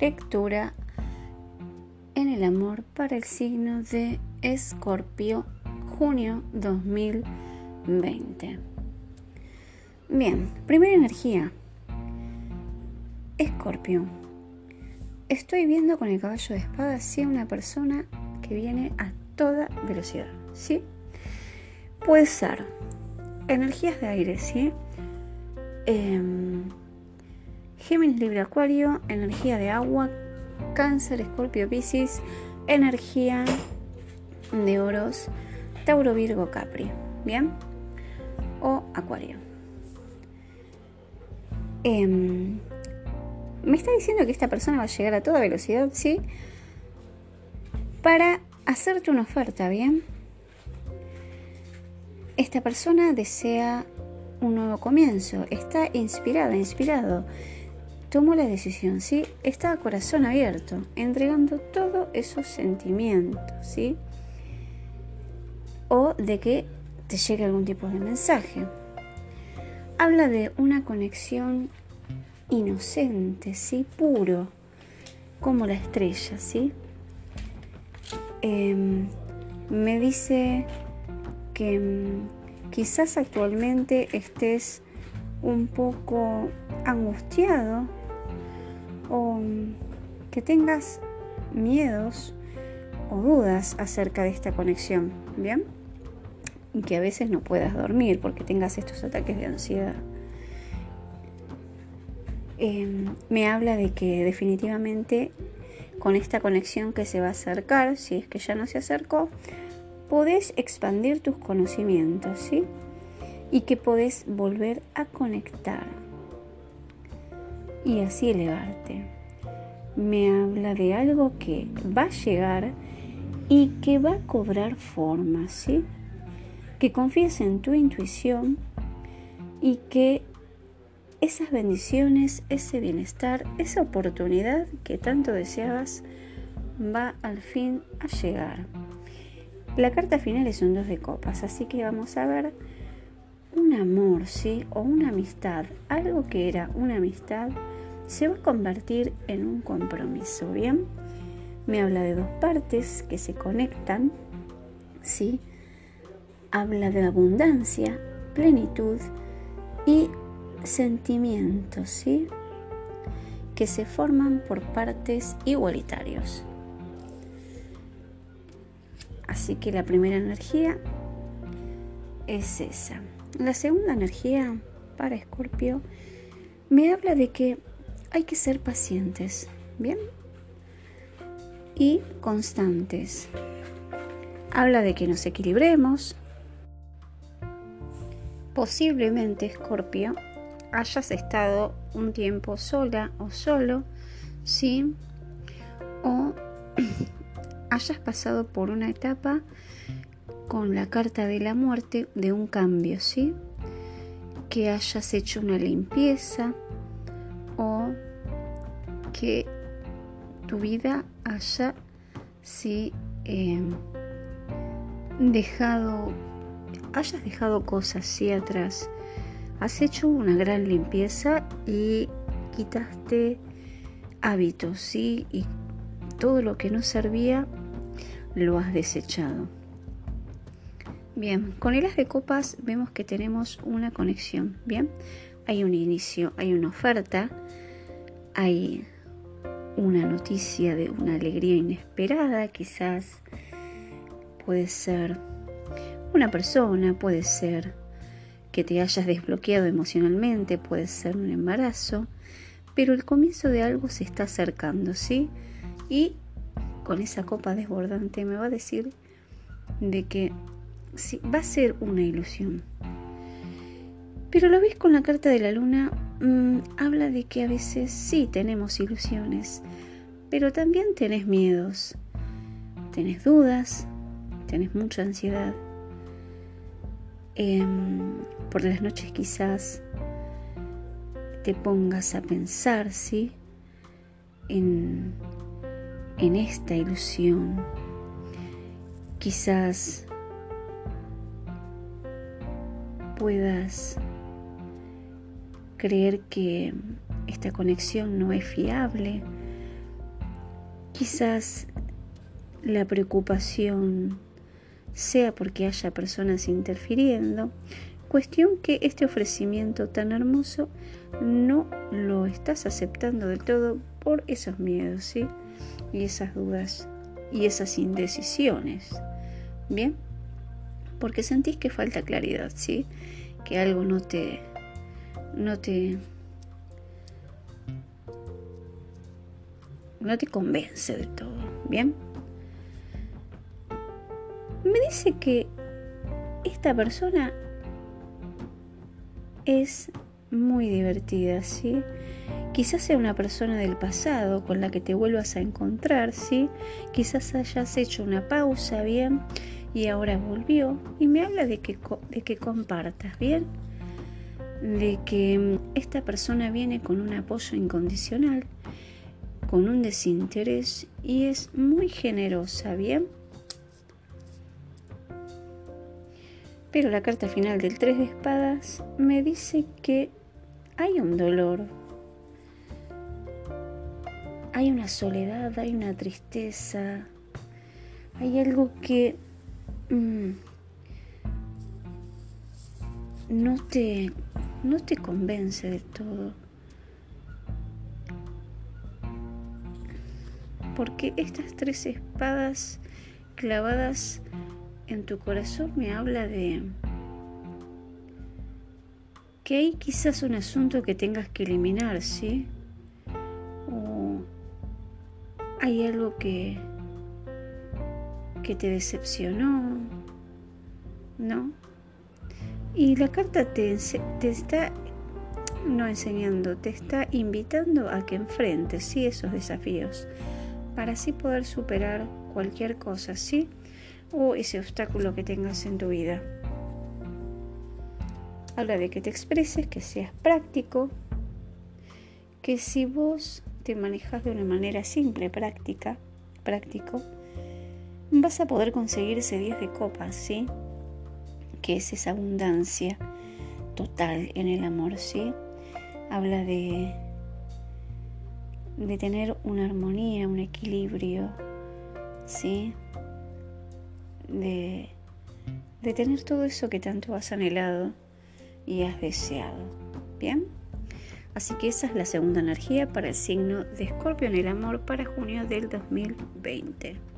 lectura en el amor para el signo de Escorpio, junio 2020. Bien, primera energía. Escorpio. Estoy viendo con el caballo de espada, sí, una persona que viene a toda velocidad, ¿sí? Puede ser energías de aire, ¿sí? Em, Géminis, Libre, Acuario, energía de agua, Cáncer, Escorpio, Piscis, energía de oros, Tauro, Virgo, Capri, ¿bien? O Acuario. Em, me está diciendo que esta persona va a llegar a toda velocidad, ¿sí? Para hacerte una oferta, ¿bien? Esta persona desea un nuevo comienzo, está inspirada, inspirado. Tomó la decisión, ¿sí? Está a corazón abierto, entregando todos esos sentimientos, ¿sí? O de que te llegue algún tipo de mensaje. Habla de una conexión inocente, ¿sí? Puro, como la estrella, ¿sí? Em, me dice que mm, quizás actualmente estés un poco angustiado o mm, que tengas miedos o dudas acerca de esta conexión, ¿bien? Y que a veces no puedas dormir porque tengas estos ataques de ansiedad. Em, me habla de que definitivamente con esta conexión que se va a acercar, si es que ya no se acercó, podés expandir tus conocimientos, ¿sí? Y que podés volver a conectar y así elevarte. Me habla de algo que va a llegar y que va a cobrar forma, ¿sí? Que confíes en tu intuición y que esas bendiciones, ese bienestar, esa oportunidad que tanto deseabas va al fin a llegar. La carta final es un dos de copas, así que vamos a ver amor, ¿sí? O una amistad. Algo que era una amistad se va a convertir en un compromiso, ¿bien? Me habla de dos partes que se conectan, ¿sí? Habla de abundancia, plenitud y sentimientos, ¿sí? Que se forman por partes igualitarios. Así que la primera energía es esa. La segunda energía para Escorpio me habla de que hay que ser pacientes, ¿bien? Y constantes. Habla de que nos equilibremos. Posiblemente, Escorpio, hayas estado un tiempo sola o solo, ¿sí? O hayas pasado por una etapa con la carta de la muerte de un cambio, ¿sí? Que hayas hecho una limpieza o que tu vida haya sí, em, dejado, hayas dejado cosas atrás Has hecho una gran limpieza y quitaste hábitos, ¿sí? Y todo lo que no servía lo has desechado. Bien, con el as de copas vemos que tenemos una conexión, ¿bien? Hay un inicio, hay una oferta, hay una noticia de una alegría inesperada, quizás puede ser una persona, puede ser que te hayas desbloqueado emocionalmente, puede ser un embarazo, pero el comienzo de algo se está acercando, ¿sí? Y con esa copa desbordante me va a decir de que va a ser una ilusión. Pero lo ves con la carta de la luna, mm, habla de que a veces sí tenemos ilusiones, pero también tenés miedos, tenés dudas, tenés mucha ansiedad. Em, por las noches quizás te pongas a pensar, ¿sí? En, en esta ilusión. Quizás puedas creer que esta conexión no es fiable Quizás la preocupación sea porque haya personas interfiriendo, cuestión que este ofrecimiento tan hermoso no lo estás aceptando del todo por esos miedos, ¿sí? Y esas dudas y esas indecisiones. Bien, porque sentís que falta claridad, ¿sí? Que algo no te no te no te convence del todo, ¿bien? Me dice que esta persona es muy divertida, ¿sí? Quizás sea una persona del pasado con la que te vuelvas a encontrar, ¿sí? Quizás hayas hecho una pausa, ¿bien? Y ahora volvió y me habla de que, de que compartas, ¿bien? De que mm, esta persona viene con un apoyo incondicional, con un desinterés y es muy generosa, ¿bien? Pero la carta final del 3 de espadas me dice que hay un dolor, hay una soledad, hay una tristeza, hay algo que no, te, no te convence de todo. Porque estas tres espadas clavadas en tu corazón me habla de que hay quizás un asunto que tengas que eliminar, ¿sí? O hay algo que, que te decepcionó, ¿no? Y la carta te, está, no enseñando, te está invitando a que enfrentes, ¿sí? Esos desafíos, para así poder superar cualquier cosa, ¿sí? O ese obstáculo que tengas en tu vida. Habla de que te expreses, que seas práctico, que si vos te manejas de una manera simple, práctica, práctico, vas a poder conseguir ese 10 de copas, ¿sí? Que es esa abundancia total en el amor, ¿sí? Habla de, de tener una armonía, un equilibrio, ¿sí? De, de tener todo eso que tanto has anhelado y has deseado. Bien, así que esa es la segunda energía para el signo de Escorpio en el amor para junio del 2020.